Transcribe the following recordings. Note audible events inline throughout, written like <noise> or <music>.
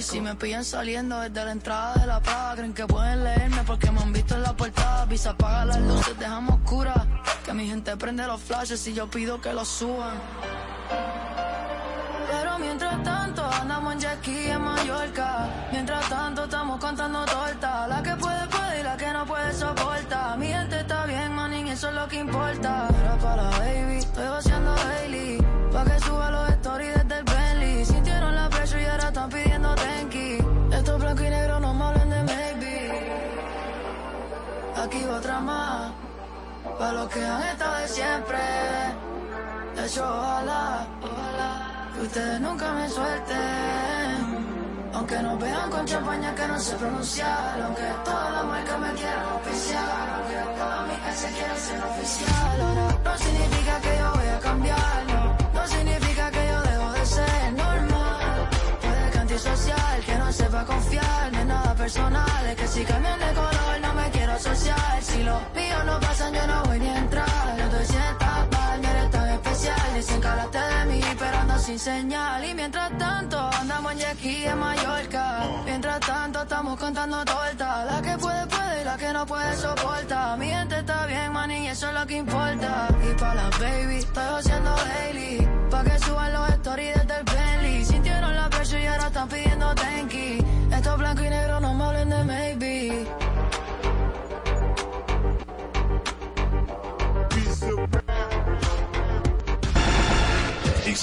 Si me pillan saliendo desde la entrada de la paga, creen que pueden leerme porque me han visto en la portada. Pisa, apaga las luces, dejamos oscuras. Que mi gente prende los flashes y yo pido que los suban. Pero mientras tanto andamos en jet en Mallorca. Mientras tanto estamos contando torta. La que puede puede y la que no puede soporta. Mi gente está bien, man, y eso es lo que importa. Era para baby, estoy vaciando daily. Pa' que suba los stories desde están pidiendo tenki. Estos blanco y negro no me de maybe. Aquí otra más. Pa' los que han estado de siempre. De hecho, ojalá, ojalá que ustedes nunca me suelten. Aunque nos vean con champaña que no sé pronunciar, aunque toda la marca me quieran oficial, aunque toda mi gente quiera ser oficial, no significa que yo voy a cambiar, no confiar, de nada personal, es que si cambian de color no me quiero asociar, si los míos no pasan yo no voy ni a entrar, yo estoy sienta no eres tan especial, que hablaste de mí, pero ando sin señal, y mientras tanto andamos en aquí en Mallorca, mientras tanto estamos contando torta, la que puede puede y la que no puede soporta, mi gente está bien, man, y eso es lo que importa,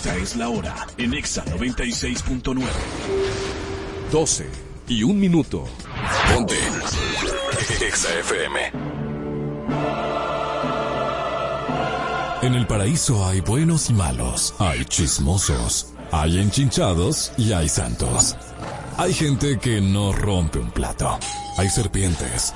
Esta es la hora en Exa 96.9. 12 y un minuto. Ponte. Exa FM. En el paraíso hay buenos y malos, hay chismosos, hay enchinchados y hay santos. Hay gente que no rompe un plato. Hay serpientes.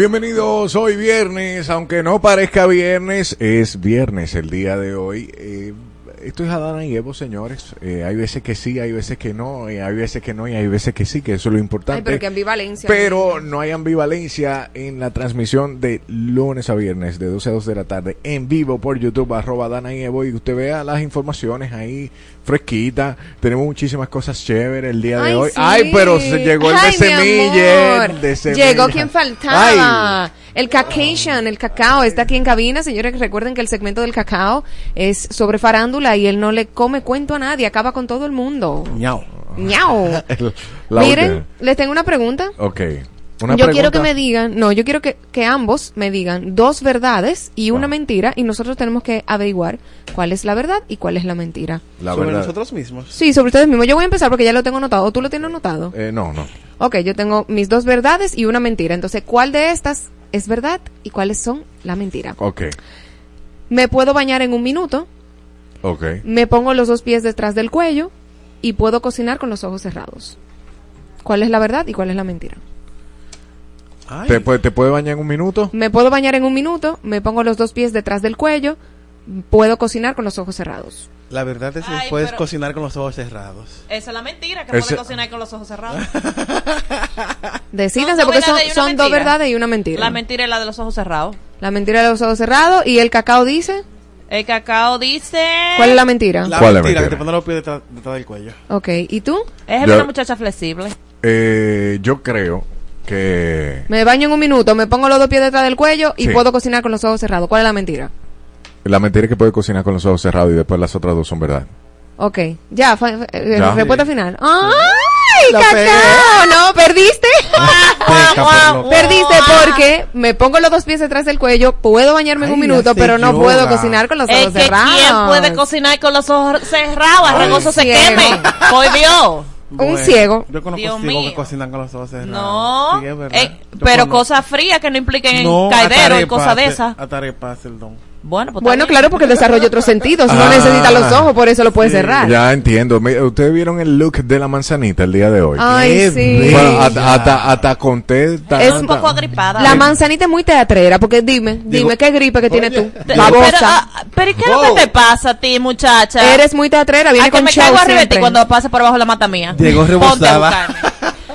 Bienvenidos hoy viernes, aunque no parezca viernes, es viernes el día de hoy. Eh, esto es Adana y Evo, señores. Eh, hay veces que sí, hay veces que no, y hay veces que no, y hay veces que sí, que eso es lo importante. Ay, pero que ambivalencia. Pero no hay ambivalencia en la transmisión de lunes a viernes, de 12 a 2 de la tarde, en vivo por YouTube, arroba Adana y Evo, y usted vea las informaciones ahí fresquita. Tenemos muchísimas cosas chéveres el día de Ay, hoy. sí. Ay, pero se llegó el Ay, de mi semilla. amor. el de semilla. Llegó quien faltaba. Ay. El Caucasian, el cacao, está aquí en cabina. Señores, recuerden que el segmento del cacao es sobre farándula y él no le come cuento a nadie, acaba con todo el mundo. Ñau. <laughs> La Miren, última. les tengo una pregunta. Ok. Una yo quiero que me digan, no, yo quiero que, que ambos me digan dos verdades y una Ah. mentira y nosotros tenemos que averiguar cuál es la verdad y cuál es la mentira. La sobre verdad. nosotros mismos. Sí, sobre ustedes mismos. Yo voy a empezar porque ya lo tengo anotado. ¿O tú lo tienes anotado? Eh, no, no. Ok, yo tengo mis dos verdades y una mentira. Entonces, ¿cuál de estas es verdad y cuáles son la mentira? Ok. Me puedo bañar en un minuto, Ok. me pongo los dos pies detrás del cuello y puedo cocinar con los ojos cerrados. ¿Cuál es la verdad y cuál es la mentira? ¿Te, ¿Te puede bañar en un minuto? Me puedo bañar en un minuto, me pongo los dos pies detrás del cuello, puedo cocinar con los ojos cerrados. la verdad es que Ay, puedes cocinar con los ojos cerrados. Esa es la mentira, que Ese- puede cocinar con los ojos cerrados. Decídanse <laughs> Son dos porque son, dos verdades y una mentira. La mentira es la de los ojos cerrados. La mentira de los ojos cerrados y el cacao dice, El cacao dice... ¿cuál es la mentira? La ¿Cuál es mentira, mentira? que te ponen los pies detrás, detrás del cuello. Ok, ¿y tú? Es Yo- una muchacha flexible. Eh, yo creo que Me baño en un minuto, me pongo los dos pies detrás del cuello y Sí. puedo cocinar con los ojos cerrados. ¿Cuál es la mentira? La mentira es que puede cocinar con los ojos cerrados y después las otras dos son verdad. Ok, ya, eh, Ya. respuesta final. ¡Ay! ¡Ay, Lo pegué. cacao! No, perdiste. <laughs> Perdiste porque me pongo los dos pies detrás del cuello, puedo bañarme en un minuto, pero no yoga. puedo cocinar con los Es ojos que cerrados. quién puede cocinar con los ojos cerrados, regozo se queme. Por Dios. Un ciego. Yo conozco Dios ciegos mío. que cocinan con los ojos cerrados. No, Sí, es eh, pero cosas frías que no impliquen No, caidero y cosas de esas. Atarepas el don. Bueno, pues Bueno, claro, porque desarrolla otros sentidos. No Ah. necesita los ojos, por eso lo puede cerrar. Ya entiendo. Ustedes vieron el look de la manzanita el día de hoy. Ay, sí. Bueno, hasta, conté. ta- Es un poco agripada. La manzanita es muy teatrera, porque dime, dime, ¿qué gripe que tienes tú? Te- Pero, Babosa. ah, pero ¿y qué es lo que te pasa a ti, muchacha? Eres muy teatrera, viene a que con me show caigo arriba de ti cuando pase por abajo la mata mía. Llegó Ponte a rebosada.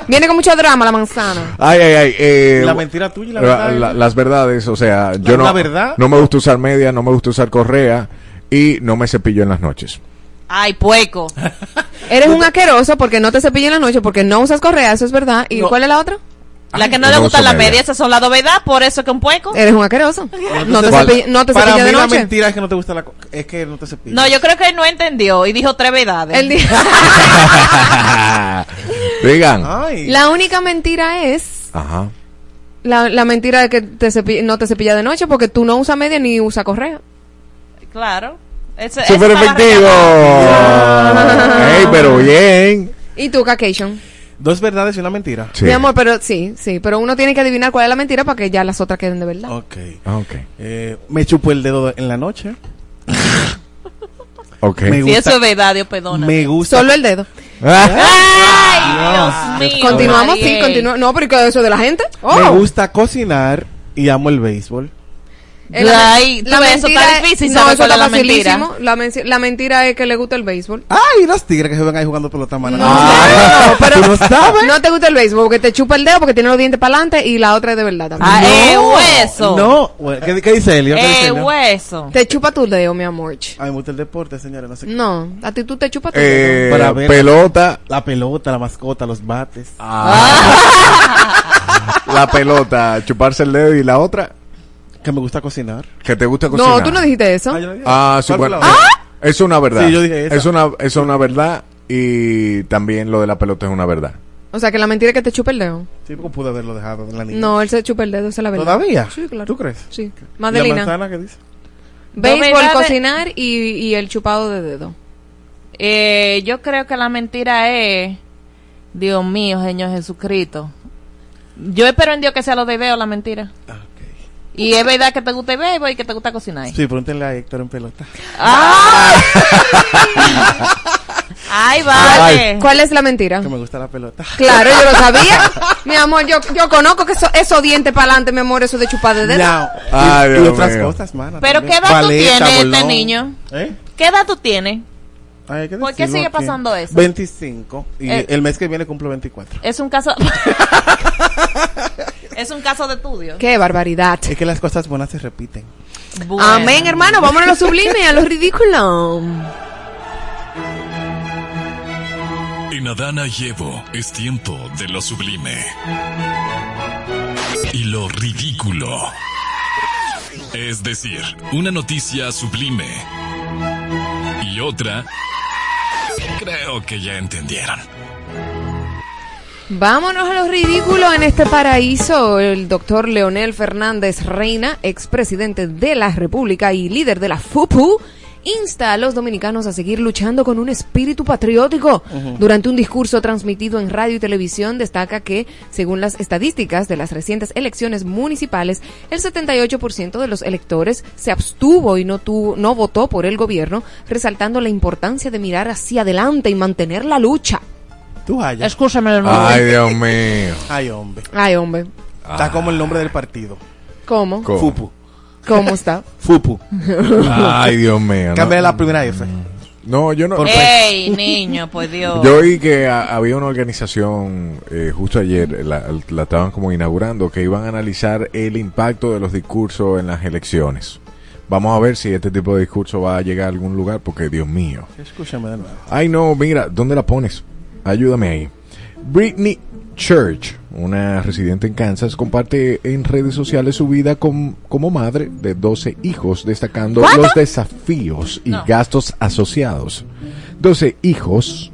Viene con mucho drama la manzana. Ay, ay, ay. eh, La mentira tuya y la la- verdad. la- las verdades, o sea, yo no, la verdad? no me gusta usar media, no me gusta usar correa y no me cepillo en las noches. Ay, pueco. Eres un asqueroso porque no te cepillas en la noche, porque no usas correa, eso es verdad. ¿Y No. cuál es la otra? La que no le no gusta uso la media. media, esas son las dovedad, por eso que un pueco. Eres un asqueroso. No te, cepillas no te Para cepillas mí de la noche. mentira es que no te gusta la... Es que no te cepillas. No, yo creo que él no entendió y dijo tres verdades. El día- <laughs> <laughs> Digan. Ay. la única mentira es Ajá. la, la mentira de que te no te cepillas de noche porque tú no usas media ni usas correa. Claro. Estaba efectivo. Ey, pero bien. ¿Y tú, Caucasian? Dos verdades y una mentira. Sí. Mi amor, pero sí, sí, pero uno tiene que adivinar cuál es la mentira para que ya las otras queden de verdad. Ok. Ah, Ok. Eh, me chupo el dedo en la noche. <laughs> Ok. Me Si gusta- eso es verdad, Dios perdona. Me gusta. Solo el dedo. Ah, Ay, Dios mío. Continuamos, sí, Ariel. continuamos. No, pero ¿y qué es eso de la gente? Oh. Me gusta cocinar y amo el béisbol. La- Ay, eso mentira está es- difícil No, eso está es la mentira. facilísimo. La, mentira es que le gusta el béisbol. Ay, los tigres que se ven ahí jugando pelota mano. No, Ah, no, <laughs> pero ¿Tú no sabes? no te gusta el béisbol porque te chupa el dedo porque tiene los dientes para adelante y la otra es de verdad también. Ah, eh, hueso. No. ¿Qué, qué dice Elio? ¿Qué dice Eh, hueso. Te chupa tu dedo, mi amor. A mí me gusta el deporte, señores. No sé qué. No, a ti tú te chupas tu eh, Para ver- pelota. La pelota, la mascota, los bates. <laughs> La pelota, chuparse el dedo y la otra, Que me gusta cocinar. que te gusta dedo. cocinar. No, tú no dijiste eso. Ah, yo no dije Ah, eso. sí, ¿Cuál bueno. fue la otra? Es una verdad. Sí, yo dije esa. Es una, es una verdad y también lo de la pelota es una verdad. O sea, que la mentira es que te chupa el dedo. Sí, porque pude haberlo dejado en la niña. No, él se chupa el dedo, esa es la verdad. ¿Todavía? Sí, claro. ¿Tú crees? Sí. ¿Y la Madelina. manzana qué dice? Béisbol, cocinar y, y el chupado de dedo. Eh, yo creo que la mentira es, Dios mío, Señor Jesucristo. Yo espero en Dios que sea lo de veo la mentira. Ah. Y es verdad que te gusta el béisbol y que te gusta cocinar. Sí, pregúntenle a Héctor en pelota. ¡Ah! ¡Ay, vale! ¿Cuál es la mentira? Que me gusta la pelota. Claro, yo lo sabía. mi amor, yo, yo conozco que eso, esos dientes para adelante, mi amor, eso de chupar de dedo. Now, Ay, y, y Dios otras mío. cosas, mana. Pero también. ¿qué edad tú tienes, este niño? ¿Eh? ¿Qué edad tú tienes? Ay, ¿Por qué sigue aquí. pasando eso? 25. Y Eh. el mes que viene cumplo 24. Es un caso... <laughs> es un caso de estudio. Qué barbaridad. Es que las cosas buenas se repiten. Bueno. Amén, hermano. Vámonos a lo sublime, a lo <laughs> ridículo. En Adana y Evo es tiempo de lo sublime. Y lo ridículo. Es decir, una noticia sublime. Y otra... Creo que ya entendieron. Vámonos a lo ridículo en este paraíso. El doctor Leonel Fernández Reina, expresidente de la República y líder de la FUPU, insta a los dominicanos a seguir luchando con un espíritu patriótico. Durante un discurso transmitido en radio y televisión, destaca que, según las estadísticas de las recientes elecciones municipales, el 78% de los electores se abstuvo y no, tuvo, no votó por el gobierno, resaltando la importancia de mirar hacia adelante y mantener la lucha. Tú hallas. Escúchame de nuevo. Ay, Dios mío. Ay, hombre. Ay, hombre. Está como el nombre del partido. ¿Cómo? ¿Cómo? Fupu. ¿Cómo está? Fupu. Ay, Dios mío. no. Cámbiale la primera F. No, yo no. Ey, niño, pues Dios. Yo oí que a- había una organización, eh, justo ayer, la, la estaban como inaugurando, que iban a analizar el impacto de los discursos en las elecciones. Vamos a ver si este tipo de discurso va a llegar a algún lugar, porque Dios mío. Escúchame de nuevo. Ay, no, mira, ¿dónde la pones? Ayúdame ahí. Britney Church, una residente en Kansas, comparte en redes sociales su vida com- como madre de 12 hijos, destacando los desafíos y No. gastos asociados. 12 hijos.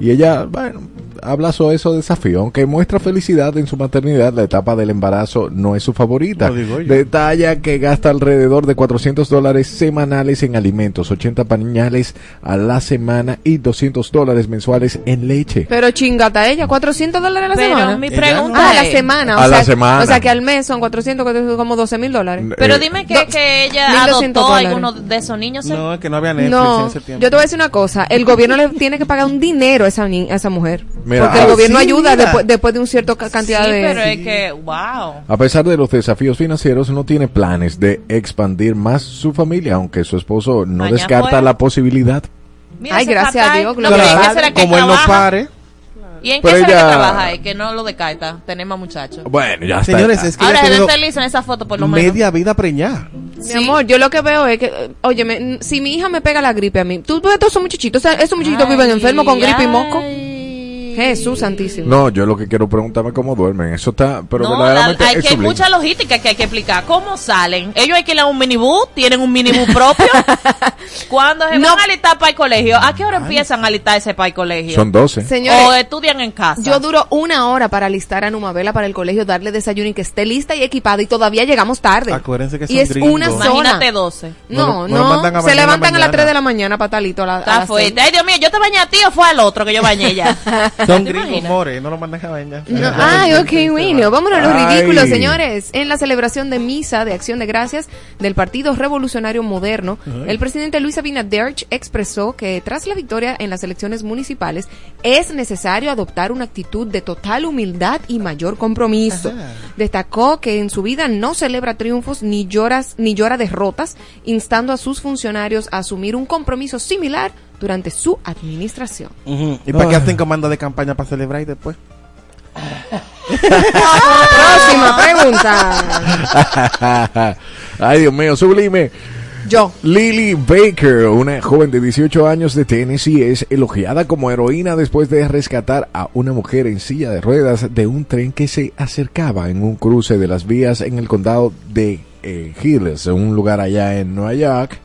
Y ella, bueno, habla sobre eso desafío. Aunque muestra felicidad en su maternidad, la etapa del embarazo no es su favorita. Lo digo yo. Detalla que gasta alrededor de 400 dólares semanales en alimentos, 80 pañales a la semana y 200 dólares mensuales en leche. Pero chingata ella, 400 dólares a la Pero semana. mi pregunta Ah, a la es- semana. O A sea, la semana. O sea que al mes son 400, 400, como 12 mil dólares. Pero Eh, dime que, no, que ella 1200 adoptó a dólares. alguno de esos niños. ¿eh? No, es que no había Netflix en No, ese tiempo. yo te voy a decir una cosa. El gobierno le tiene que pagar un dinero a esa, ni- a esa mujer. Mira, porque ah, el gobierno sí, ayuda después, después de un cierto ca- cantidad sí, de... pero es que, wow. A pesar de los desafíos financieros, no tiene planes de expandir más su familia, aunque su esposo no Mañana descarta fuera. la posibilidad. Mira Ay, gracias a. Dios, No, gloria pero a ¿en qué que Como él no pare. ¿Y en qué Pero será ella- que trabaja? Es que no lo descarta. Tenemos muchachos. Bueno, ya está. Señores, es que Ahora ven tenido felices en esa foto, por lo menos. media vida preñada. Mi amor, yo lo que veo es que, oye, si mi hija me pega la gripe a mí, tú ves todos esos muchachitos, o sea, esos muchachitos Ay, viven enfermos con gripe y moco. Jesús santísimo. No, yo lo que quiero preguntarme es cómo duermen. Eso está, pero no, verdaderamente la- hay es que hay mucha logística que hay que explicar. ¿Cómo salen? Ellos alquilan un minibús, tienen un minibús <laughs> propio. Cuando se No. van a alistar para el colegio, ¿a qué hora empiezan a alistarse para el colegio? Son 12. Señores, o estudian en casa. yo duro una hora para alistar a Numabela para el colegio, darle desayuno y que esté lista y equipada y todavía llegamos tarde. Acuérdense que y son es gringos. una sola. Imagínate 12. No No, a se la levantan a las mañana. 3 de la mañana para talito. A la, Está fuerte. Ay, Dios mío, ¿yo te bañé a ti o fue al otro que yo bañé ya? <laughs> Son ¿Te gringos, more, no lo mandan a bañar. No, ay, ok, bueno, vámonos a los Ay. ridículos, señores. En la celebración de misa de acción de gracias del Partido Revolucionario Moderno, el presidente Luis Abinader expresó que tras la victoria en las elecciones municipales es necesario adoptar una actitud de total humildad y mayor compromiso. Destacó que en su vida no celebra triunfos ni lloras ni llora derrotas, instando a sus funcionarios a asumir un compromiso similar durante su administración. ¿Y para qué hacen comanda de campaña para celebrar y después? <laughs> Próxima pregunta. <laughs> Ay, Dios mío, sublime. Yo. Lily Baker, una joven de 18 años de Tennessee, es elogiada como heroína después de rescatar a una mujer en silla de ruedas de un tren que se acercaba en un cruce de las vías en el condado de eh, Hills, un lugar allá en Nueva York.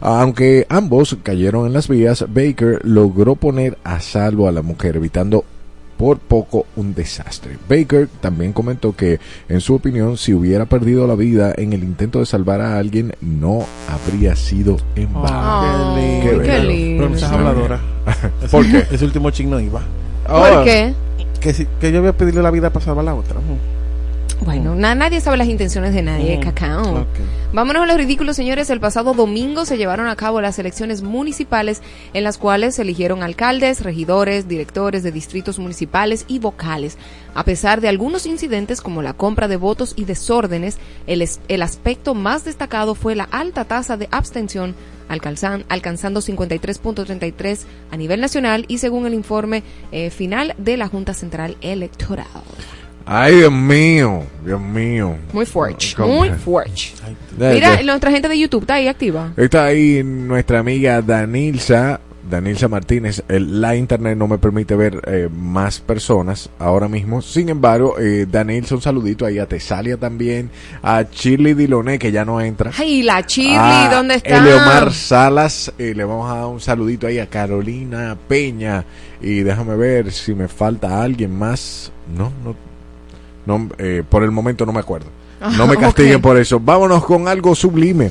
Aunque ambos cayeron en las vías, Baker logró poner a salvo a la mujer, evitando por poco un desastre. Baker también comentó que, en su opinión, si hubiera perdido la vida en el intento de salvar a alguien, no habría sido en vano. Ay, Qué qué bello. lindo. Pero no seas habladora. <laughs> ¿Por qué? Ese último chick no iba. ¿Por qué? Que, si, que yo voy a pedirle la vida para salvar a la otra. Bueno, na- nadie sabe las intenciones de nadie, Ujú. cacao. Vámonos a los ridículos, señores. El pasado domingo se llevaron a cabo las elecciones municipales en las cuales se eligieron alcaldes, regidores, directores de distritos municipales y vocales. A pesar de algunos incidentes como la compra de votos y desórdenes, el, es- el aspecto más destacado fue la alta tasa de abstención alcanzan- alcanzando 53.33 a nivel nacional y según el informe eh, final de la Junta Central Electoral. Ay, Dios mío, Dios mío. Muy fuerte, muy fuerte. Mira, nuestra gente de YouTube está ahí activa. Está ahí nuestra amiga Danilza, Danilza Martínez. El- la internet no me permite ver eh, más personas ahora mismo. Sin embargo, eh, Danilza, un saludito ahí a Tesalia también, a Shirley Diloné, que ya no entra. Ay, la Chirly, a ¿dónde está? Eleomar Salas, eh, le vamos a dar un saludito ahí a Carolina Peña. Y déjame ver si me falta alguien más. No, no, no eh, por el momento no me acuerdo. No me <laughs> castiguen por eso. Vámonos con algo sublime.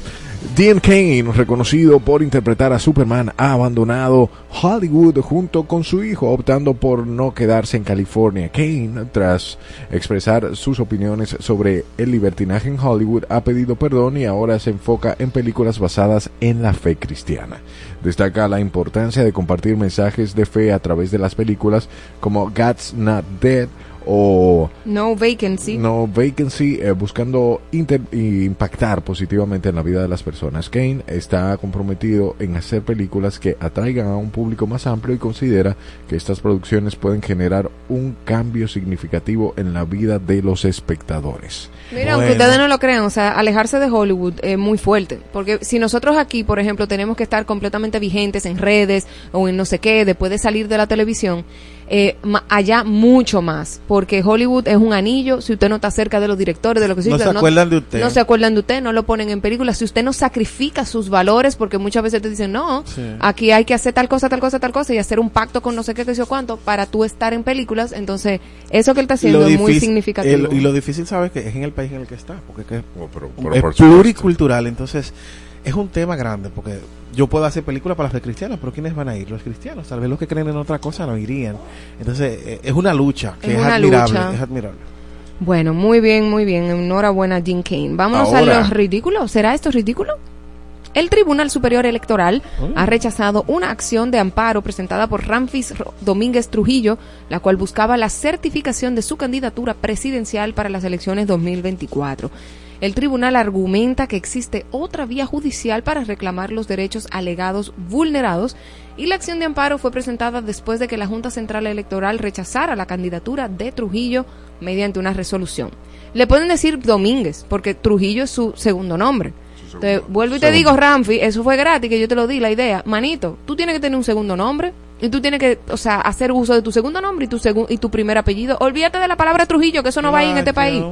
Dean Kane, reconocido por interpretar a Superman, ha abandonado Hollywood junto con su hijo, optando por no quedarse en California. Kane, tras expresar sus opiniones sobre el libertinaje en Hollywood, ha pedido perdón y ahora se enfoca en películas basadas en la fe cristiana. Destaca la importancia de compartir mensajes de fe a través de las películas como God's Not Dead o No vacancy. no Vacancy, eh, buscando inter- impactar positivamente en la vida de las personas. Kane está comprometido en hacer películas que atraigan a un público más amplio y considera que estas producciones pueden generar un cambio significativo en la vida de los espectadores. Mira, aunque ustedes no lo crean, o sea, alejarse de Hollywood es muy fuerte. Porque si nosotros aquí, por ejemplo, tenemos que estar completamente vigentes en redes o en no sé qué, después de salir de la televisión, eh, ma- allá mucho más, porque Hollywood es un anillo, si usted no está cerca de los directores, de lo que sea, No se acuerdan de usted. No se acuerdan de usted, no lo ponen en películas, si usted no sacrifica sus valores, porque muchas veces te dicen, no, Sí. aquí hay que hacer tal cosa, tal cosa, tal cosa, y hacer un pacto con no sé qué, qué sé yo cuánto, para tú estar en películas, entonces, eso que él está haciendo es muy significativo. el- y lo difícil, ¿sabes? Que es en el país en el que está. Porque que Oh, pero- pero es pluricultural. Entonces, es un tema grande. Porque yo puedo hacer películas para los cristianos, pero ¿quiénes van a ir? Los cristianos. Tal vez los que creen en otra cosa no irían. Entonces, eh, es una lucha que Es admirable. lucha. Es admirable. Bueno, muy bien, muy bien. Enhorabuena, Jim Kane. Vámonos Ahora. a los ridículos. ¿Será esto ridículo? El Tribunal Superior Electoral ha rechazado una acción de amparo presentada por Ramfis Domínguez Trujillo, la cual buscaba la certificación de su candidatura presidencial para las elecciones 2024. El tribunal argumenta que existe otra vía judicial para reclamar los derechos alegados vulnerados y la acción de amparo fue presentada después de que la Junta Central Electoral rechazara la candidatura de Trujillo mediante una resolución. Le pueden decir Domínguez, porque Trujillo es su segundo nombre. Entonces, vuelvo y te digo, Ramfi, eso fue gratis, que yo te lo di, la idea. Manito, tú tienes que tener un segundo nombre y tú tienes que, o sea, hacer uso de tu segundo nombre y tu, segun- y tu primer apellido. Olvídate de la palabra Trujillo, que eso no va ahí en este país.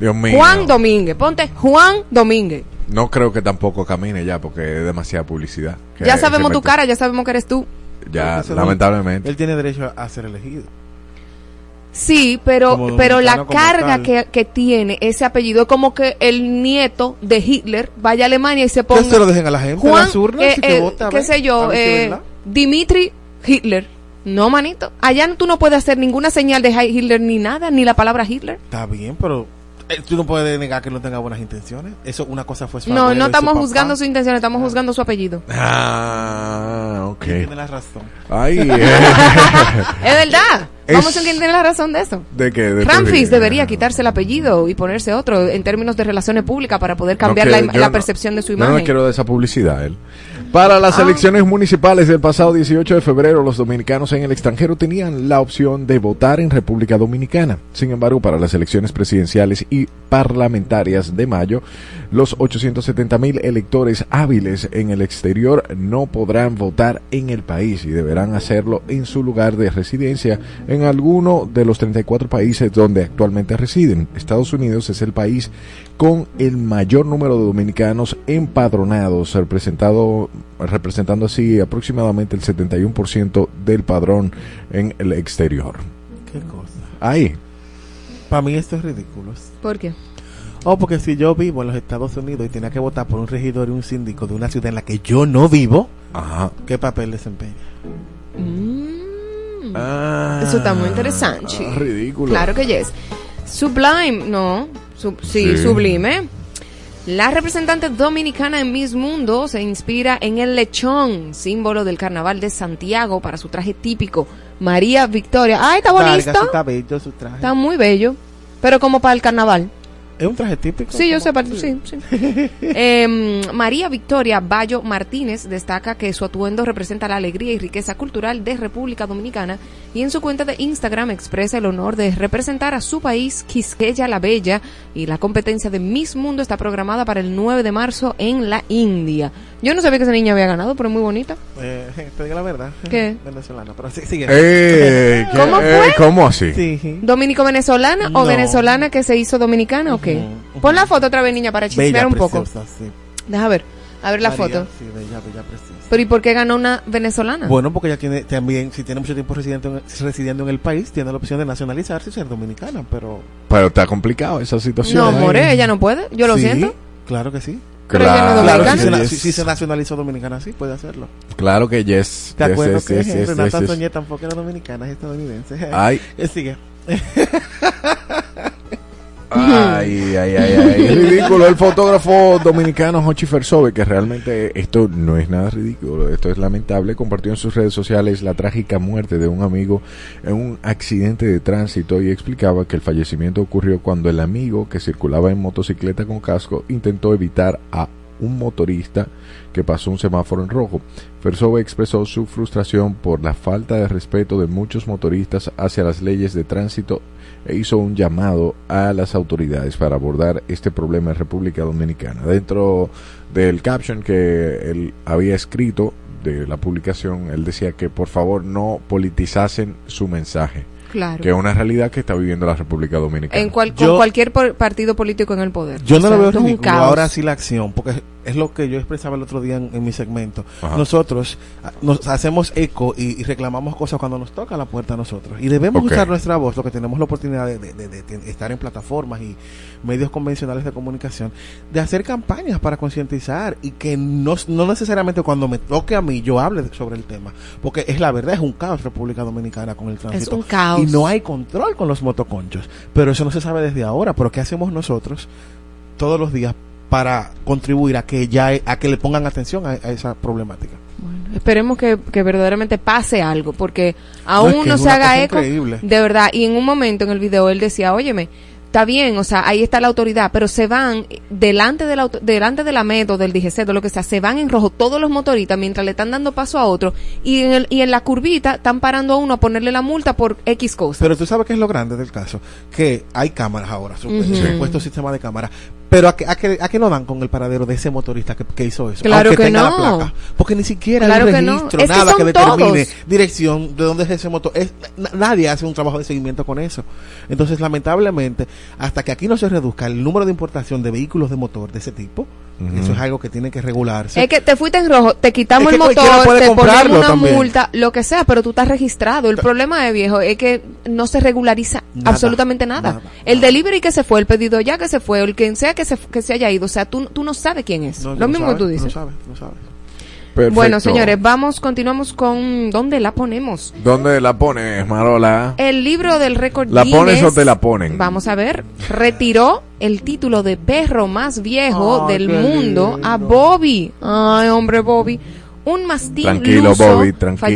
Dios mío. Juan Domínguez, ponte Juan Domínguez. No creo que tampoco camine ya porque es demasiada publicidad. que Ya sabemos tu cara, ya sabemos que eres tú. Ya, lamentablemente. Él tiene derecho a ser elegido. Sí, pero, pero la carga que, que tiene ese apellido es como que el nieto de Hitler vaya a Alemania y se Que ponga se lo dejen a la gente, Juan, las urnas, eh, y que eh, vote, a qué ver, sé yo, eh. Dimitri Hitler. No, manito. Allá tú no puedes hacer ninguna señal de Hitler ni nada, ni la palabra Hitler. Está bien, pero tú no puedes negar que no tenga buenas intenciones. Eso, una cosa fue su No, no estamos juzgando su intención, estamos juzgando su apellido. Ah, ok. Tiene la razón. Ay, <laughs> eh, Es verdad. Es- Vamos a ver quién tiene la razón de eso. de que de Ramfis debería quitarse el apellido y ponerse otro en términos de relaciones públicas para poder cambiar No, la, no- percepción de su yo No imagen. me quiero de esa publicidad, él. Para las Ah. elecciones municipales del pasado 18 de febrero, los dominicanos en el extranjero tenían la opción de votar en República Dominicana. Sin embargo, para las elecciones presidenciales y parlamentarias de mayo, los 870 mil electores hábiles en el exterior no podrán votar en el país y deberán hacerlo en su lugar de residencia en alguno de los 34 países donde actualmente residen. Estados Unidos es el país con el mayor número de dominicanos empadronados, representado, representando así aproximadamente el 71% del padrón en el exterior. Qué cosa. Ahí, Para mí esto es ridículo. ¿Por qué? Oh, porque si yo vivo en los Estados Unidos y tenía que votar por un regidor y un síndico de una ciudad en la que yo no vivo, ajá. ¿qué papel desempeña? Mm. Ah, Eso está muy interesante. ah, ridículo. Claro que yes. Sublime, no. Sub- sí, Sí. sublime. La representante dominicana en Miss Mundo se inspira en el lechón, símbolo del carnaval de Santiago, para su traje típico. María Victoria. ¡Ay, está bonito! Está bello su traje. Está muy bello. Pero como para el carnaval. Es un traje típico. Sí, yo sé, sí, sí. <laughs> Em, María Victoria Bayo Martínez destaca que su atuendo representa la alegría y riqueza cultural de República Dominicana y en su cuenta de Instagram expresa el honor de representar a su país, Quisqueya la Bella, y la competencia de Miss Mundo está programada para el 9 de marzo en la India. Yo no sabía que esa niña había ganado, pero es muy bonita. Eh, <laughs> te digo la verdad. ¿Qué? <laughs> Venezolano, pero sí, sigue. Eh, ¿qué- ¿Cómo eh, fue? ¿Cómo así? Sí. ¿Dominico-venezolana o venezolana que se hizo dominicana o qué? Pon la foto otra vez, niña, para chismear Bella, un poco. preciosa, sí. Deja ver, a ver la María, foto. Sí, bella, bella, preciosa. Pero ¿y por qué ganó una venezolana? Bueno, porque ella tiene también, si tiene mucho tiempo residiendo en, residiendo en el país, tiene la opción de nacionalizarse y ser dominicana, pero... Pero está complicado esa situación. no. More, ella no puede. Yo lo Sí, siento. Claro que sí. Pero ella no es Claro, Claro, dominicana. si se, yes. si, si se nacionalizó dominicana, sí, puede hacerlo. Claro que yes. ¿Te yes, acuerdas yes, que yes, yes, Renata yes, yes. Soñé tampoco era dominicana, es estadounidense? Ay, <laughs> Sigue. <laughs> ay, ay, ay, ay. <laughs> ridículo. El fotógrafo dominicano Hochi Fersove, que realmente esto no es nada ridículo, esto es lamentable, compartió en sus redes sociales la trágica muerte de un amigo en un accidente de tránsito y explicaba que el fallecimiento ocurrió cuando el amigo que circulaba en motocicleta con casco intentó evitar a un motorista que pasó un semáforo en rojo. Fersove expresó su frustración por la falta de respeto de muchos motoristas hacia las leyes de tránsito e hizo un llamado a las autoridades para abordar este problema en República Dominicana. Dentro del caption que él había escrito de la publicación, él decía que por favor no politizasen su mensaje, Claro. que es una realidad que está viviendo la República Dominicana. En cual- Yo- con cualquier partido político en el poder. Yo O no sea, lo veo ridículo, ahora sí la acción, porque es lo que yo expresaba el otro día en, en mi segmento. Ajá. Nosotros ah, nos hacemos eco y, y reclamamos cosas cuando nos toca la puerta a nosotros. Y debemos usar nuestra voz, lo que tenemos la oportunidad de, de- de- de estar en plataformas y medios convencionales de comunicación, de hacer campañas para concientizar y que no, no necesariamente cuando me toque a mí yo hable sobre el tema, porque es la verdad, es un caos República Dominicana con el tránsito. un caos. Y no hay control con los motoconchos. Pero eso no se sabe desde ahora. Pero ¿qué hacemos nosotros todos los días para contribuir a que ya a que le pongan atención a, a esa problemática? Bueno, esperemos que, que verdaderamente pase algo, porque No, aún es no, que se haga eco. increíble. De verdad, y en un momento en el video él decía, óyeme, está bien, o sea, ahí está la autoridad, pero se van delante de la, delante de la MED o del DGC, de lo que sea, se van en rojo todos los motoristas mientras le están dando paso a otro y en, el, y en la curvita están parando a uno a ponerle la multa por X cosa. Pero tú sabes qué es lo grande del caso, que hay cámaras ahora, su- Ujú. supuesto sistema de cámara. Pero a qué, a, qué, a qué no dan con el paradero de ese motorista que, que hizo eso. Claro Aunque que tenga no. la placa. Porque ni siquiera Claro hay que un no. registro, nada que, determine todos. dirección de dónde es ese motor. Es, na- nadie hace un trabajo de seguimiento con eso. Entonces, lamentablemente, hasta que aquí no se reduzca el número de importación de vehículos de motor de ese tipo, Eso es algo que tiene que regularse. Es que te fuiste en rojo, te quitamos Es el que motor, te ponemos una también. multa, lo que sea, pero tú estás registrado. El problema de viejo es que no se regulariza Nada, absolutamente nada. nada, el nada. delivery que se fue, el pedido ya que se fue, el quien sea que se, que se haya ido, o sea, tú, tú no sabes quién es. No, lo no mismo sabes, que tú dices. No sabes, no sabes. Perfecto. Bueno, señores, vamos, continuamos con ¿dónde la ponemos? ¿Dónde la pones, Marola? El libro del récord ¿La pones Guinness, o te la ponen? Vamos a ver. Retiró el título de perro más viejo Ay, del mundo a lindo. Bobby. Ay, hombre, Bobby. Un mastín Tranquilo, luso Bobby, tranquilo.